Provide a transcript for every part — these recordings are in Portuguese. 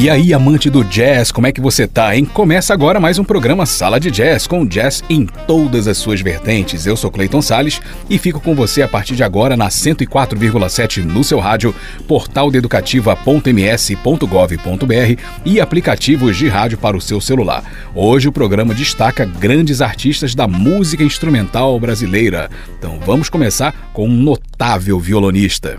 E aí, amante do jazz, como é que você tá, hein? Começa agora mais um programa Sala de Jazz, com jazz em todas as suas vertentes. Eu sou Clayton Sales e fico com você a partir de agora na 104,7 no seu rádio, portal educativa.ms.gov.br e aplicativos de rádio para o seu celular. Hoje o programa destaca grandes artistas da música instrumental brasileira. Então vamos começar com um notável violonista.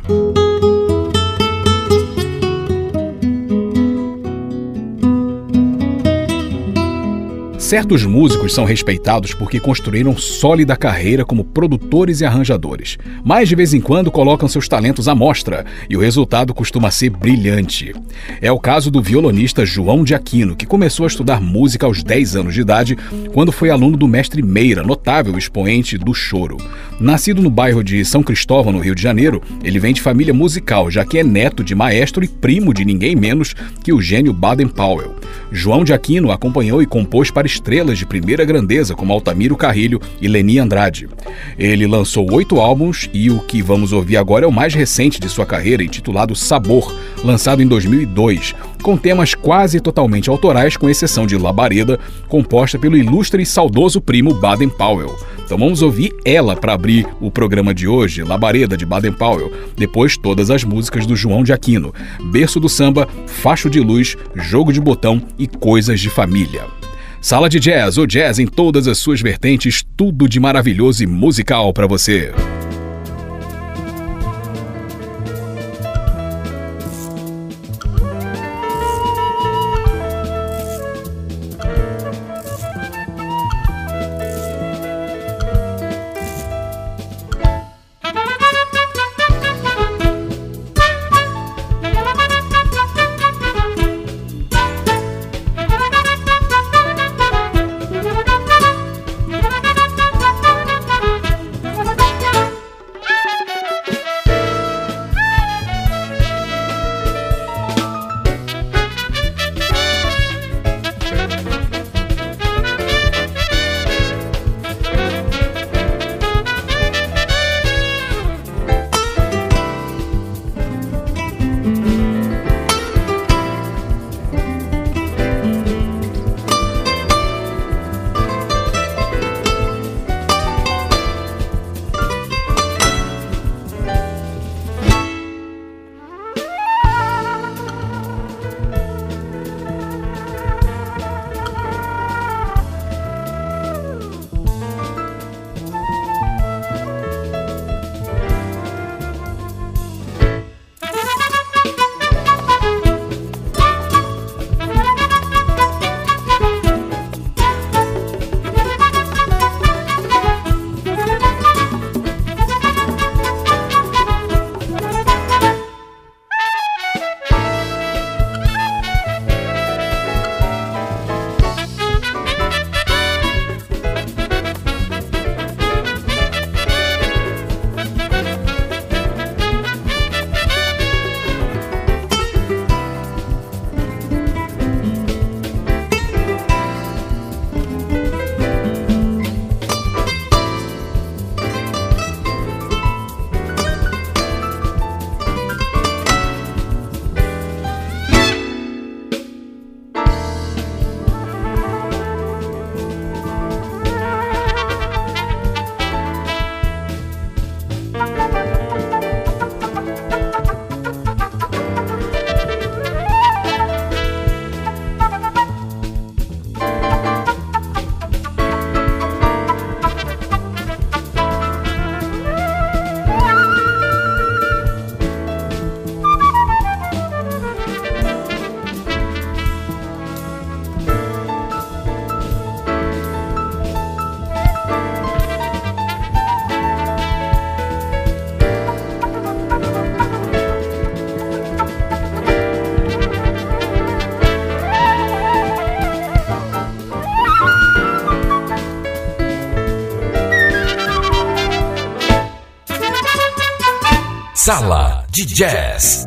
Certos músicos são respeitados porque construíram sólida carreira como produtores e arranjadores, mas de vez em quando colocam seus talentos à mostra e o resultado costuma ser brilhante. É o caso do violonista João de Aquino, que começou a estudar música aos 10 anos de idade, quando foi aluno do mestre Meira, notável expoente do choro. Nascido no bairro de São Cristóvão, no Rio de Janeiro, ele vem de família musical, já que é neto de maestro e primo de ninguém menos que o gênio Baden Powell. João de Aquino acompanhou e compôs para estrelas de primeira grandeza como Altamiro Carrilho e Leni Andrade. Ele lançou oito álbuns e o que vamos ouvir agora é o mais recente de sua carreira, intitulado Sabor, lançado em 2002, com temas quase totalmente autorais, com exceção de Labareda, composta pelo ilustre e saudoso primo Baden Powell. Então vamos ouvir ela para abrir o programa de hoje, Labareda de Baden Powell, depois todas as músicas do João de Aquino, Berço do Samba, Facho de Luz, Jogo de Botão e Coisas de Família. Sala de Jazz, o jazz em todas as suas vertentes, tudo de maravilhoso e musical para você. Sala de Jazz.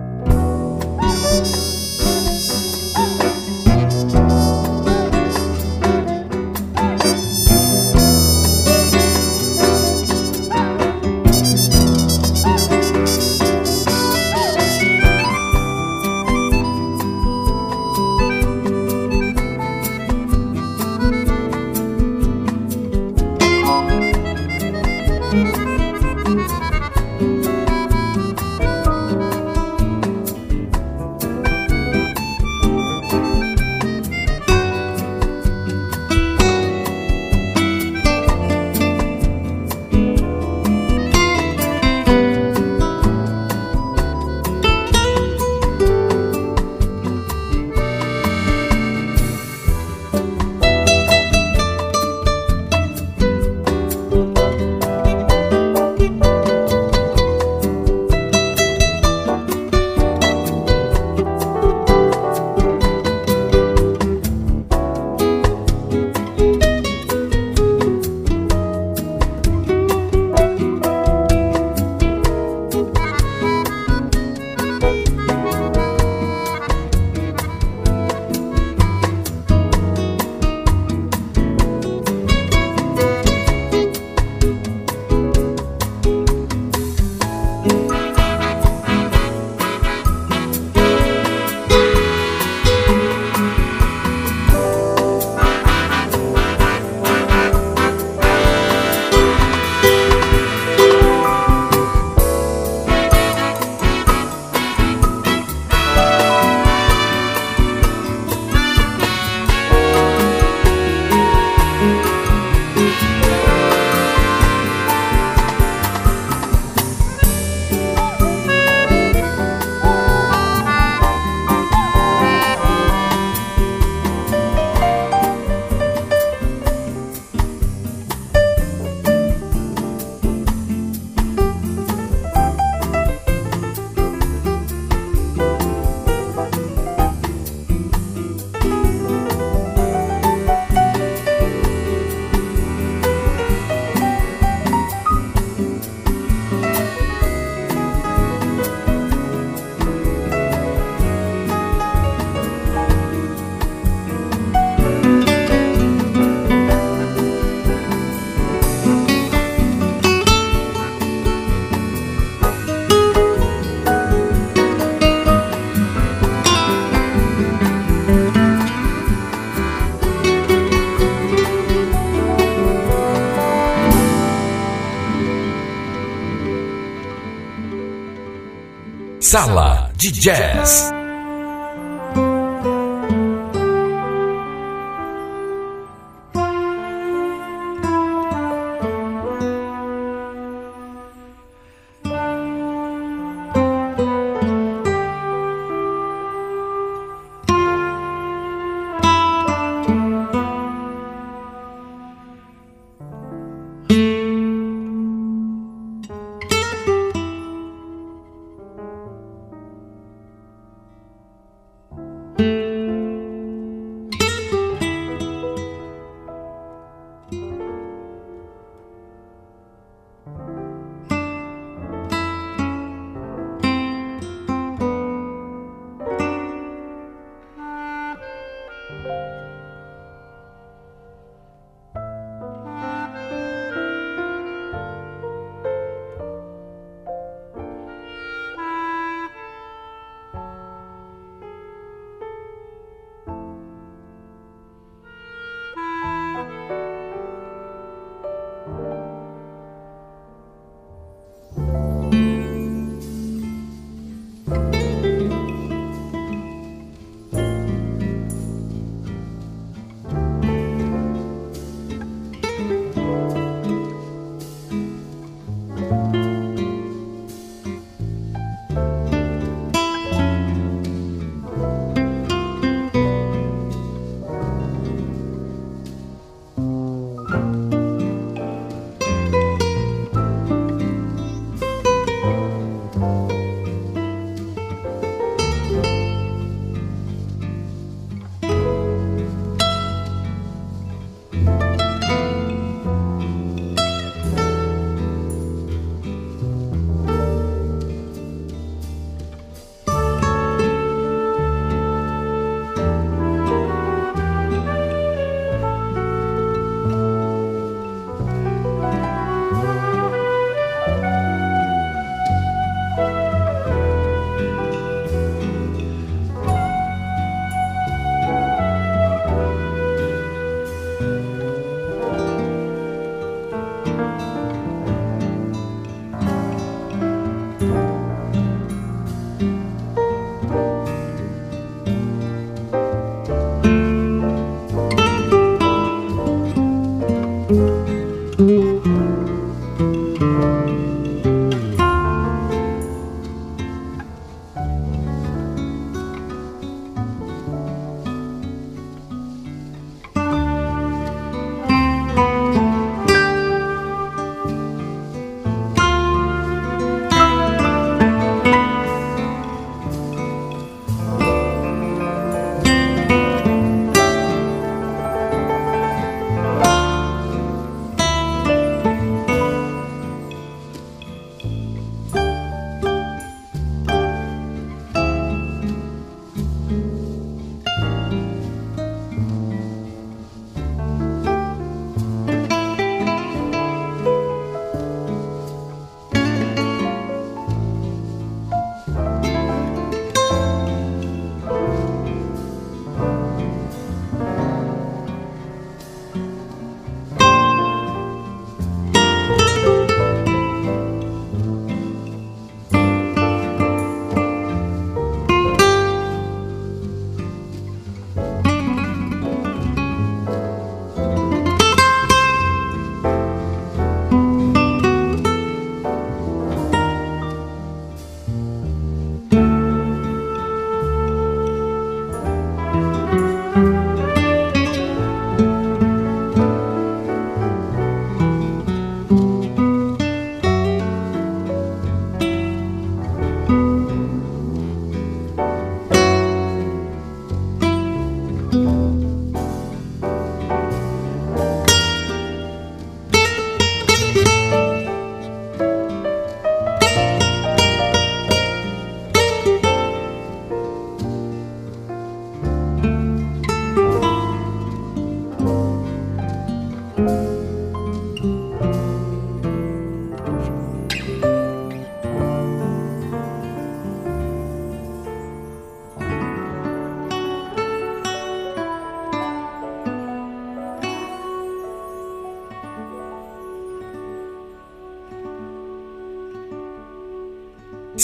Sala de Jazz.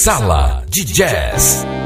Sala de Jazz.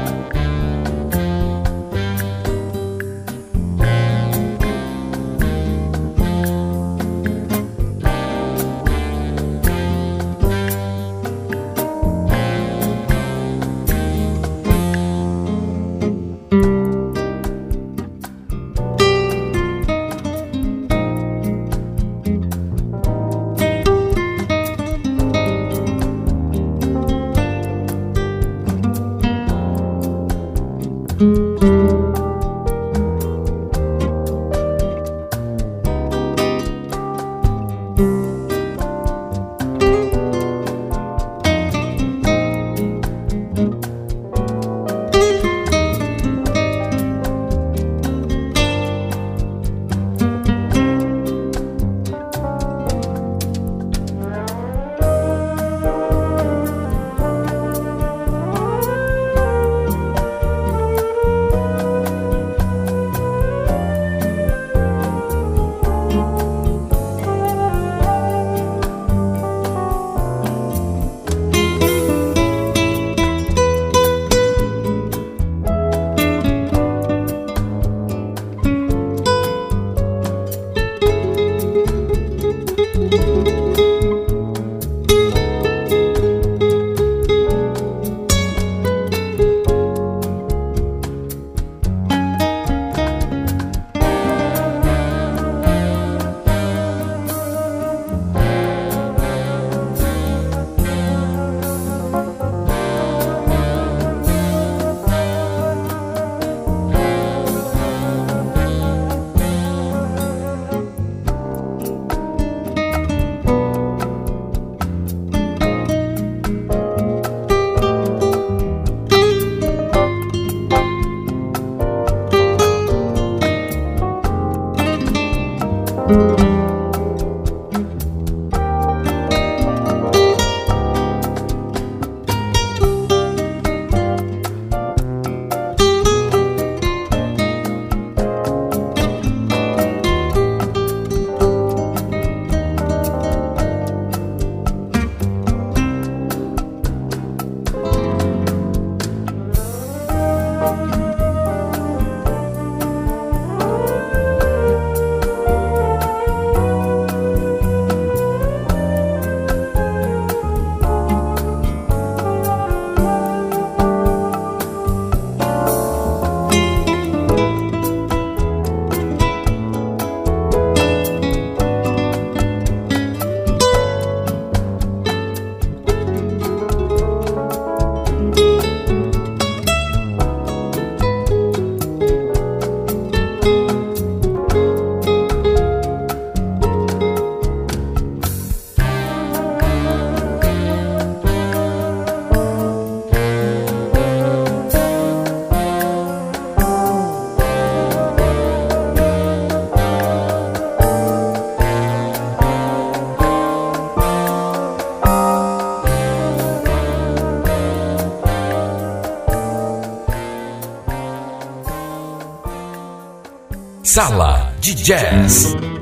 Sala de Jazz.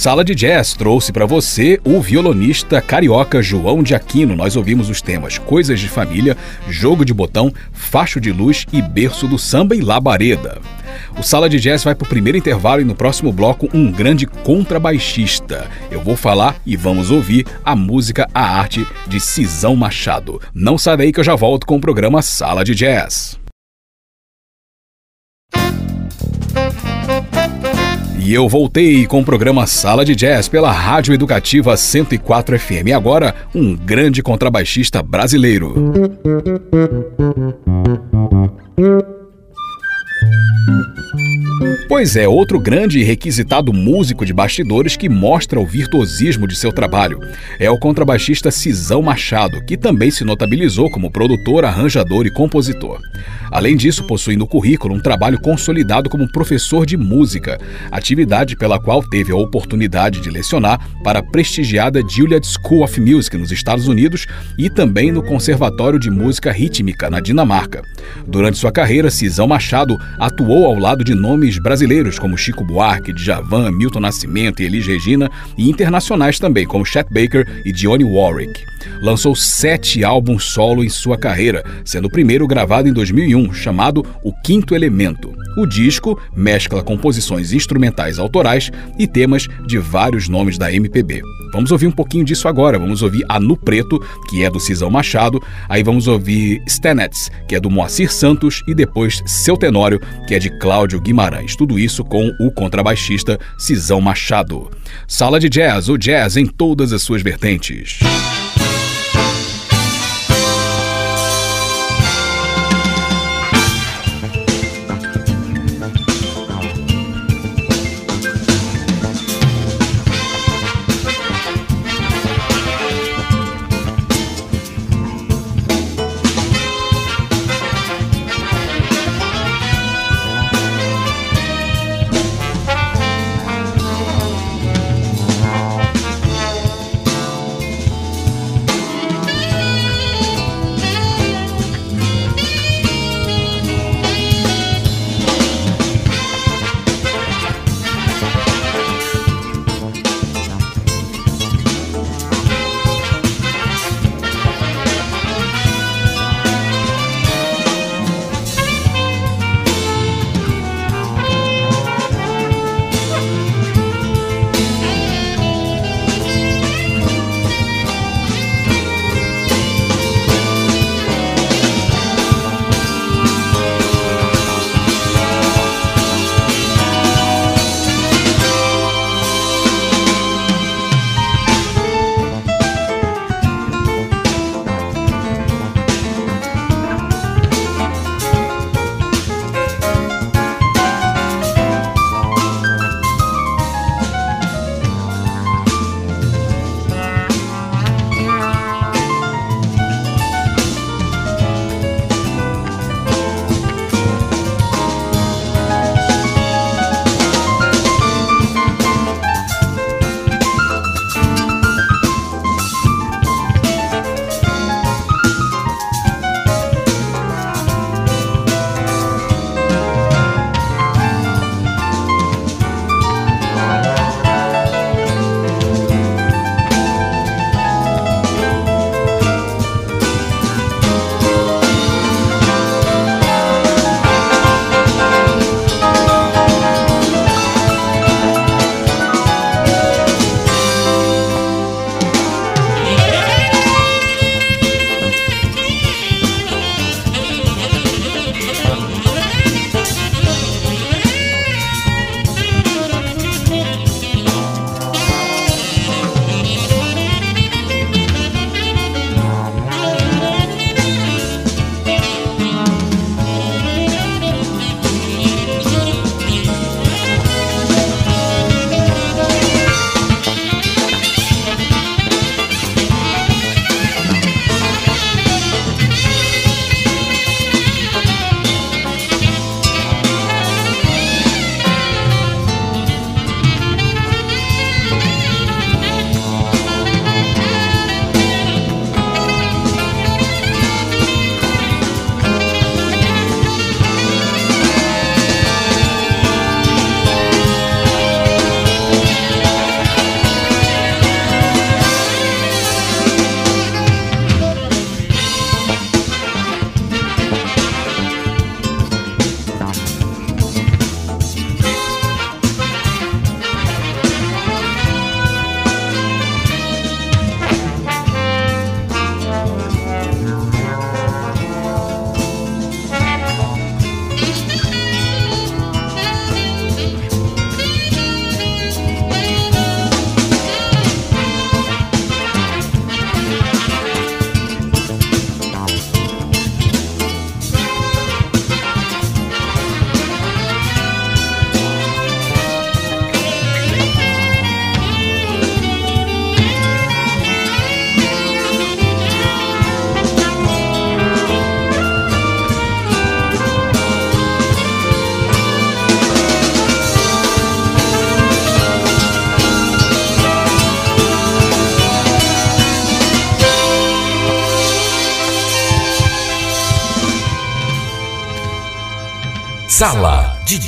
Sala de Jazz trouxe para você o violonista carioca João de Aquino. Nós ouvimos os temas Coisas de Família, Jogo de Botão, Facho de Luz e Berço do Samba e Labareda. O Sala de Jazz vai para o primeiro intervalo e no próximo bloco um grande contrabaixista. Eu vou falar e vamos ouvir a música A Arte de Cisão Machado. Não sai daí que eu já volto com o programa Sala de Jazz. E eu voltei com o programa Sala de Jazz pela Rádio Educativa 104 FM. E agora, um grande contrabaixista brasileiro. Pois é, outro grande e requisitado músico de bastidores que mostra o virtuosismo de seu trabalho é o contrabaixista Cisão Machado, que também se notabilizou como produtor, arranjador e compositor. Além disso, possui no currículo um trabalho consolidado como professor de música, atividade pela qual teve a oportunidade de lecionar para a prestigiada Juilliard School of Music nos Estados Unidos e também no Conservatório de Música Rítmica na Dinamarca. Durante sua carreira, Cisão Machado atuou ao lado de nomes brasileiros como Chico Buarque, Djavan, Milton Nascimento e Elis Regina e internacionais também como Chet Baker e Dionne Warwick. Lançou sete álbuns solo em sua carreira, sendo o primeiro gravado em 2001, chamado O Quinto Elemento. O disco mescla composições instrumentais autorais e temas de vários nomes da MPB. Vamos ouvir um pouquinho disso agora. Vamos ouvir A No Preto, que é do Cisão Machado. Aí vamos ouvir Stenets, que é do Moacir Santos. E depois Seu Tenório, que é de Cláudio Guimarães. Tudo isso com o contrabaixista Cisão Machado. Sala de Jazz, o jazz em todas as suas vertentes.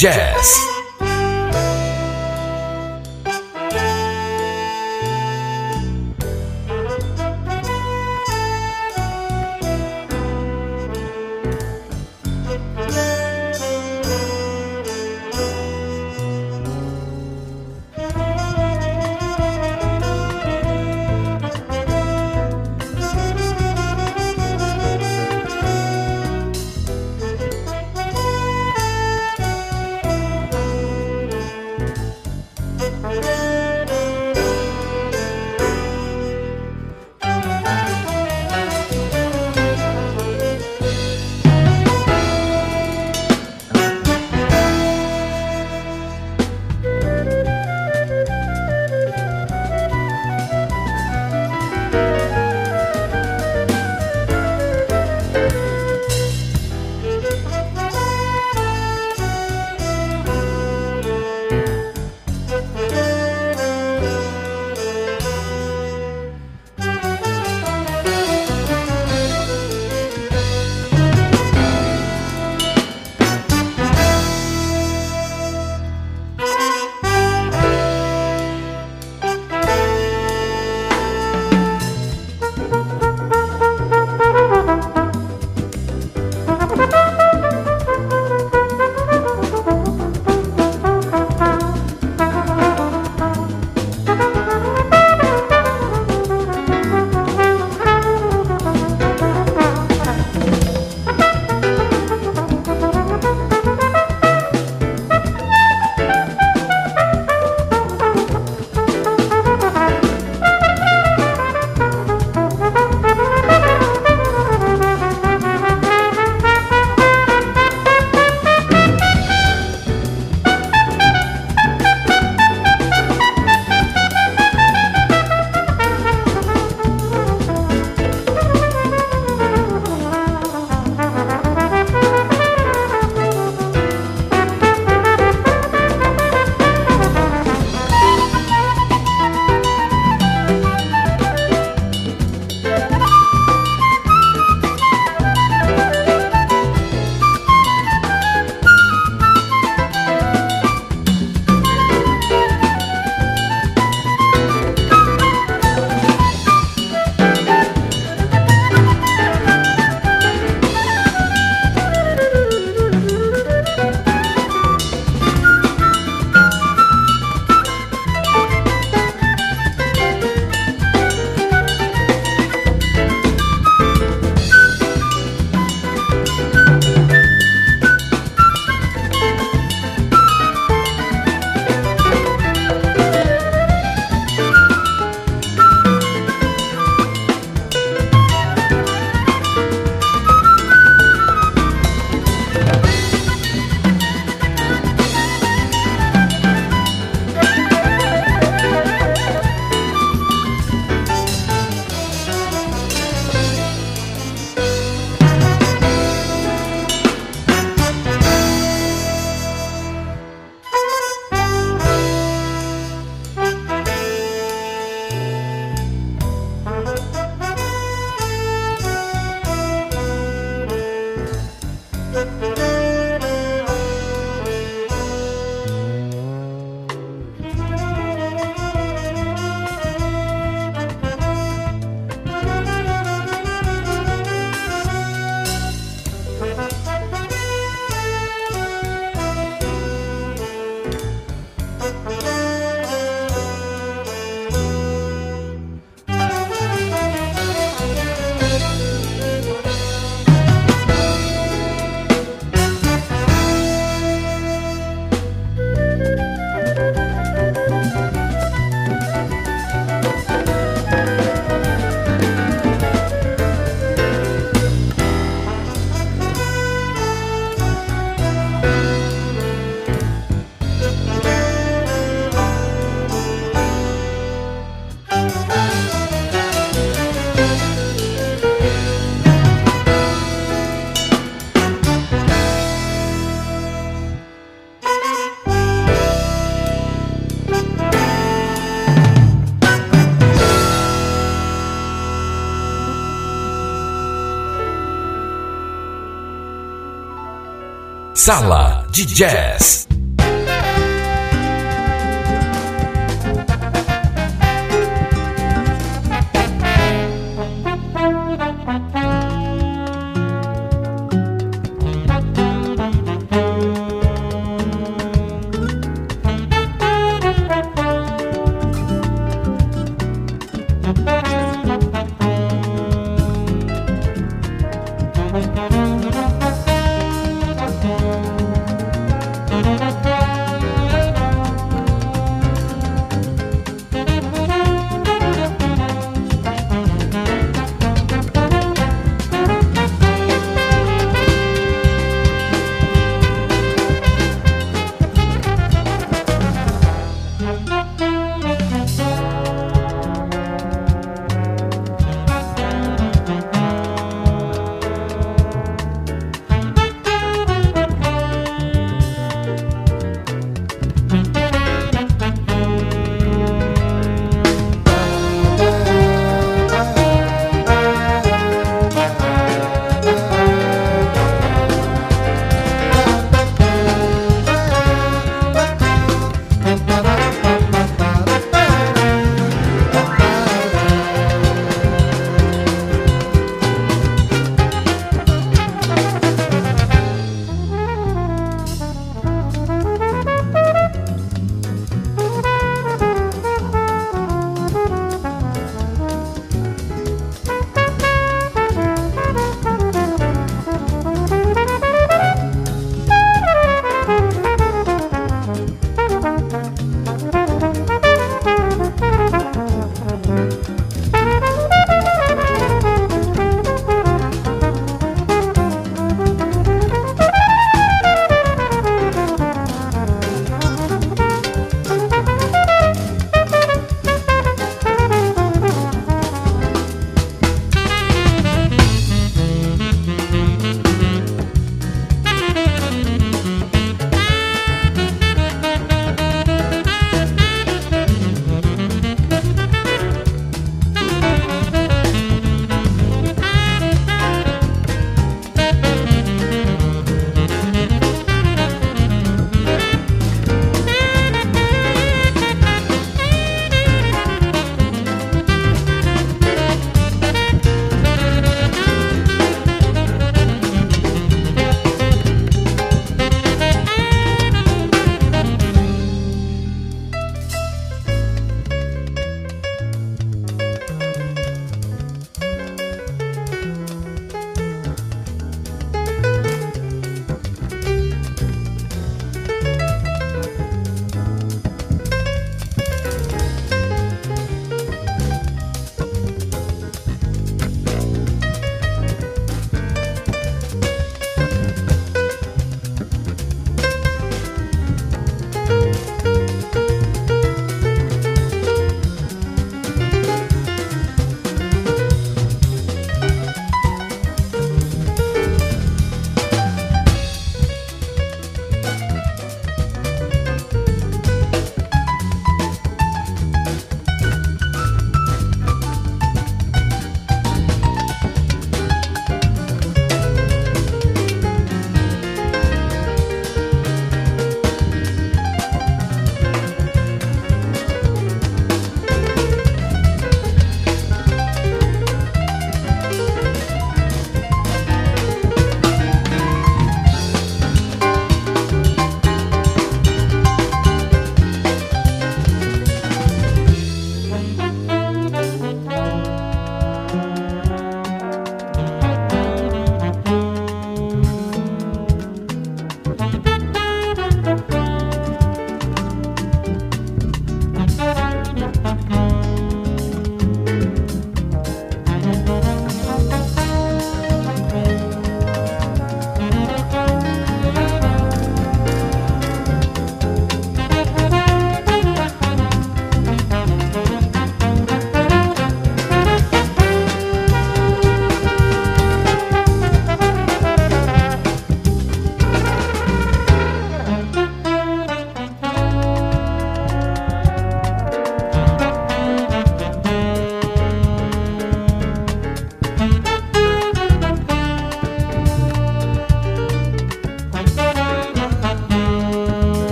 Jazz. Sala de Jazz.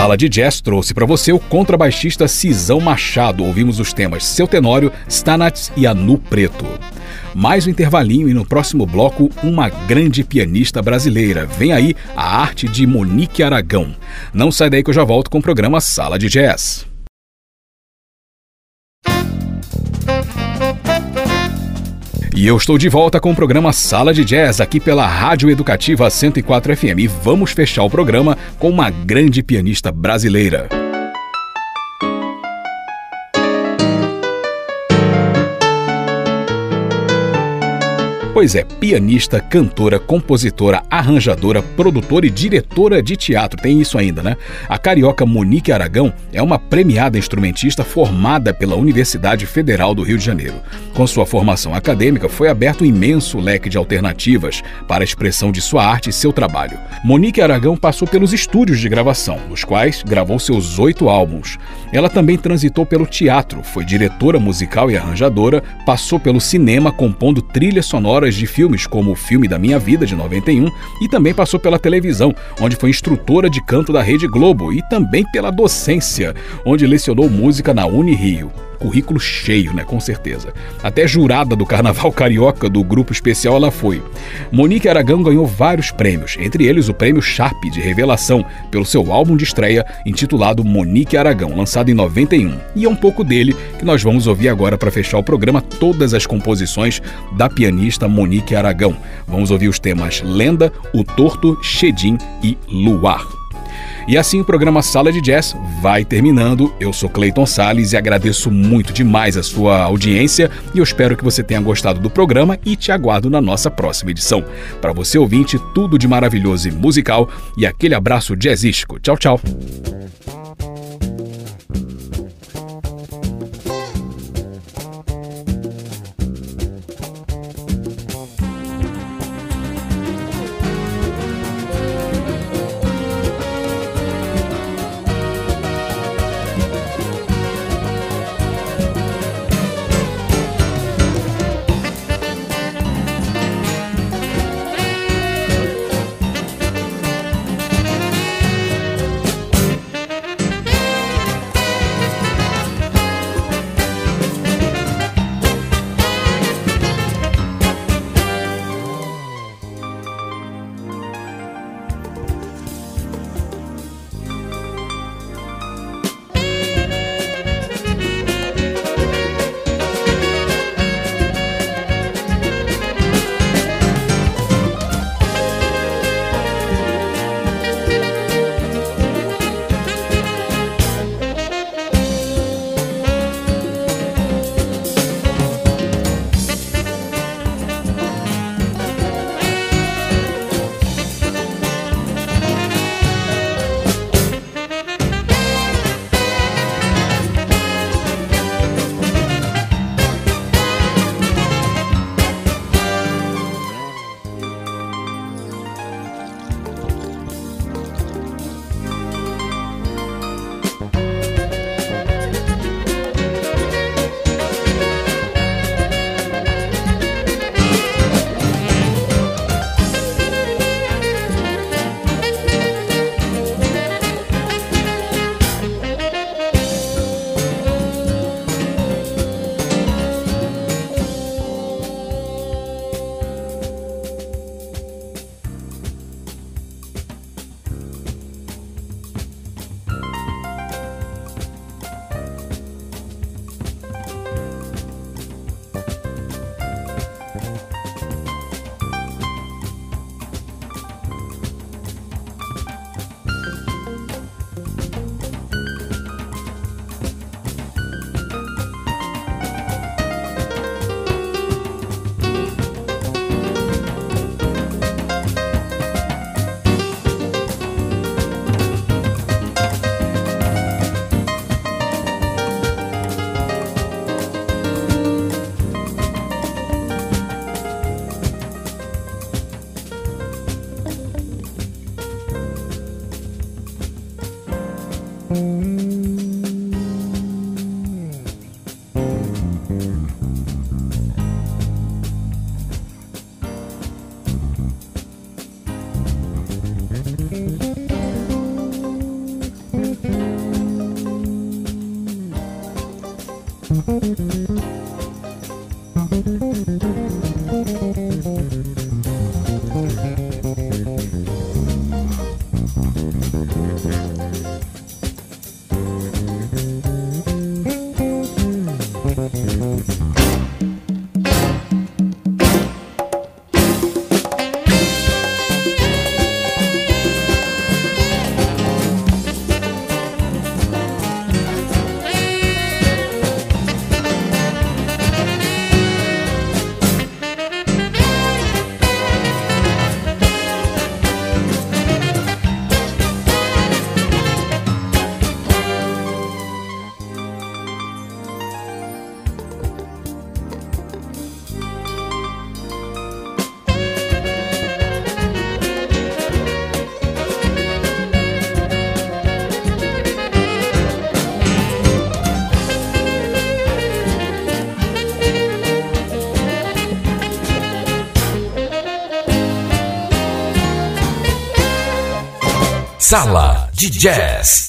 Sala de Jazz trouxe para você o contrabaixista Cisão Machado. Ouvimos os temas Seu Tenório, Stanats e Anu Preto. Mais um intervalinho e no próximo bloco, uma grande pianista brasileira. Vem aí a arte de Monique Aragão. Não sai daí que eu já volto com o programa Sala de Jazz. E eu estou de volta com o programa Sala de Jazz aqui pela Rádio Educativa 104 FM. E vamos fechar o programa com uma grande pianista brasileira. Pois é, pianista, cantora, compositora, arranjadora, produtora e diretora de teatro. Tem isso ainda, né? A carioca Monique Aragão é uma premiada instrumentista formada pela Universidade Federal do Rio de Janeiro. Com sua formação acadêmica, foi aberto um imenso leque de alternativas para a expressão de sua arte e seu trabalho. Monique Aragão passou pelos estúdios de gravação, nos quais gravou seus oito álbuns. Ela também transitou pelo teatro, foi diretora musical e arranjadora, passou pelo cinema compondo trilhas sonoras de filmes como O Filme da Minha Vida, de 91, e também passou pela televisão, onde foi instrutora de canto da Rede Globo, e também pela docência, onde lecionou música na Unirio currículo cheio, né? Com certeza. Até jurada do Carnaval Carioca do Grupo Especial ela foi. Monique Aragão ganhou vários prêmios, entre eles o prêmio Sharp de Revelação, pelo seu álbum de estreia intitulado Monique Aragão, lançado em 91. E é um pouco dele que nós vamos ouvir agora para fechar o programa todas as composições da pianista Monique Aragão. Vamos ouvir os temas Lenda, O Torto, Chedim e Luar. E assim o programa Sala de Jazz vai terminando. Eu sou Clayton Sales e agradeço muito demais a sua audiência e eu espero que você tenha gostado do programa e te aguardo na nossa próxima edição. Para você ouvinte, tudo de maravilhoso e musical e aquele abraço jazzístico. Tchau, tchau. Sala de Jazz.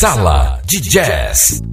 Sala de Jazz.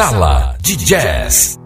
Sala de Jazz.